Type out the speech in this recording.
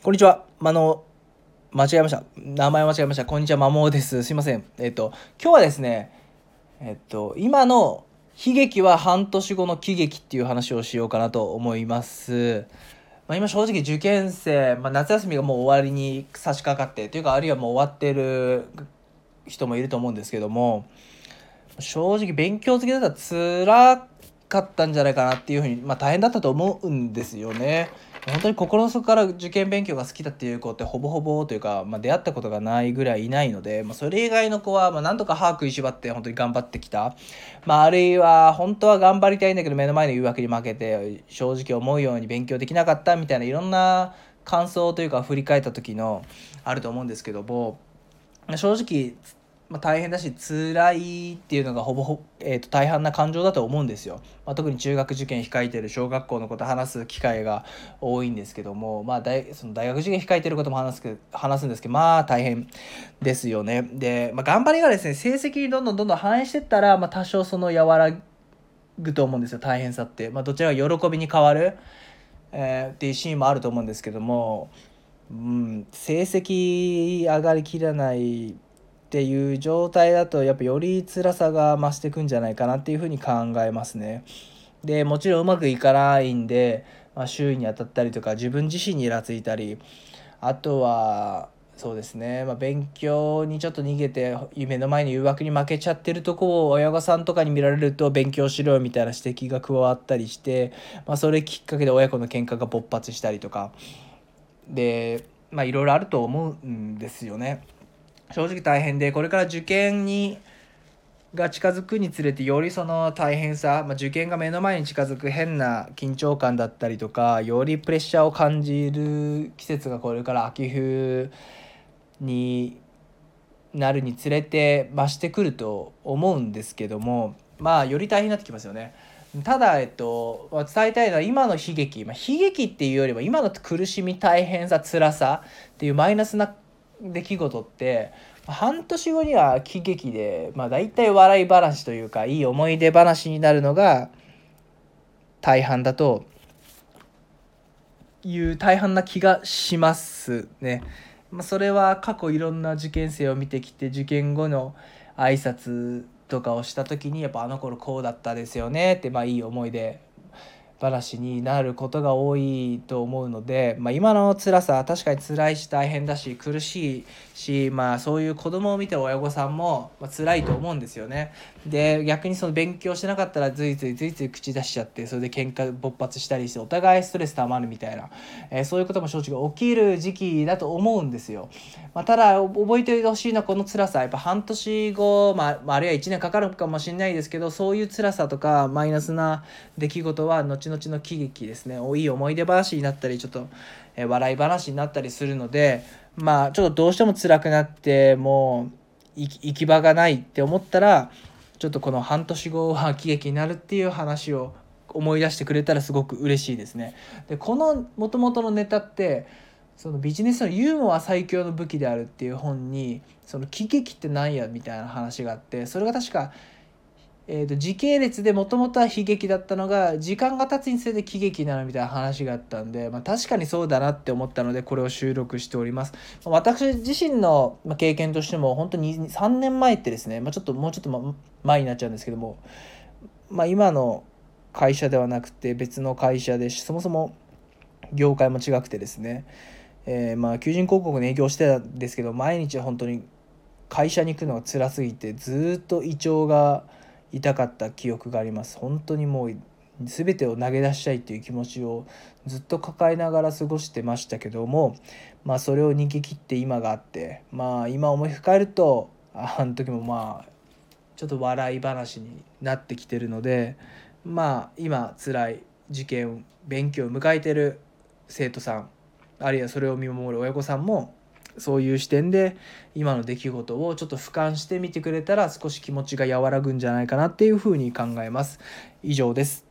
こんにちは。あの、間違えました。名前間違えました。こんにちは、まもです。すいません。えっと、今日はですね、えっと、今の悲劇は半年後の喜劇っていう話をしようかなと思います。まあ、今正直受験生、まあ、夏休みがもう終わりに差し掛かってというかあるいはもう終わってる人もいると思うんですけども正直勉強好きだったら辛かったんじゃないかなっていうふうに、まあ、大変だったと思うんですよね。本当に心の底から受験勉強が好きだっていう子ってほぼほぼというか、まあ、出会ったことがないぐらいいないので、まあ、それ以外の子はまあなんとか歯食いしばって本当に頑張ってきた、まあ、あるいは本当は頑張りたいんだけど目の前の誘惑に負けて正直思うように勉強できなかったみたいないろんな感想というか振り返った時のあると思うんですけども正直まあ、大変だし辛いっていうのがほぼほ、えー、と大半な感情だと思うんですよ、まあ、特に中学受験控えてる小学校のこと話す機会が多いんですけども、まあ大、その大学受験控えてることも話す話すんですけどまあ大変ですよね。で、まあ、頑張りがですね成績にどんどんどんどん反映してったら、まあ、多少その和らぐと思うんですよ。大変さって、まあ、どちらが喜びに変わる、えー、っていうシーンもあると思うんですけども、うん、成績上がりきらないっていう状態だとやっぱより辛さが増してくんじゃないかなっていうふうに考えますね。でもちろんうまくいかないんで、まあ、周囲に当たったりとか自分自身にイラついたりあとはそうですね、まあ、勉強にちょっと逃げて夢の前に誘惑に負けちゃってるとこを親御さんとかに見られると勉強しろよみたいな指摘が加わったりして、まあ、それきっかけで親子の喧嘩が勃発したりとかでまあいろいろあると思うんですよね。正直大変でこれから受験にが近づくにつれてよりその大変さ、まあ、受験が目の前に近づく変な緊張感だったりとかよりプレッシャーを感じる季節がこれから秋冬になるにつれて増してくると思うんですけどもまあより大変になってきますよね。ただ、えっと、伝えたいのは今の悲劇、まあ、悲劇っていうよりも今の苦しみ大変さ辛さっていうマイナスな出来事って半年後には喜劇で、まあ、大体笑い話というかいい思い出話になるのが大半だという大半な気がしますね。まあ、それは過去いろんな受験生を見てきて受験後の挨拶とかをした時にやっぱあの頃こうだったですよねってまあいい思い出話になることが多いと思うので、まあ、今の辛さは確かに辛いし大変だし苦しいし、まあ、そういう子供を見て親御さんも、ま、辛いと思うんですよね。で逆にその勉強してなかったらずいずいずいずい口出しちゃってそれで喧嘩勃発したりしてお互いストレス溜まるみたいな、えー、そういうことも正直起きる時期だと思うんですよ。まあ、ただ覚えておいてほしいのはこの辛さやっぱ半年後、まあ、あるいは1年かかるかもしれないですけどそういう辛さとかマイナスな出来事は後々の喜劇ですねいい思い出話になったりちょっと、え笑い話になったりするのでまあちょっとどうしても辛くなってもう行き場がないって思ったらちょっとこの半年後は喜劇になるっていう話を思い出してくれたらすごく嬉しいですね。でこのもともとのネタってそのビジネスのユーモア最強の武器であるっていう本にその喜劇って何やみたいな話があってそれが確かえー、と時系列でもともとは悲劇だったのが時間が経つにつれて喜劇なるみたいな話があったんで、まあ、確かにそうだなって思ったのでこれを収録しております。私自身の経験としても本当に3年前ってですね、まあ、ちょっともうちょっと前になっちゃうんですけども、まあ、今の会社ではなくて別の会社でそもそも業界も違くてですね、えー、ま求人広告の営業してたんですけど毎日本当に会社に行くのが辛すぎてずっと胃腸が痛かった記憶があります。本当にもう全てを投げ出したいっていう気持ちをずっと抱えながら過ごしてましたけどもまあそれを逃げ切って今があってまあ今思い返るとあの時もまあちょっと笑い話になってきてるのでまあ今辛い受験勉強を迎えてる生徒さんあるいはそれを見守る親御さんもそういう視点で今の出来事をちょっと俯瞰してみてくれたら少し気持ちが和らぐんじゃないかなっていうふうに考えます。以上です。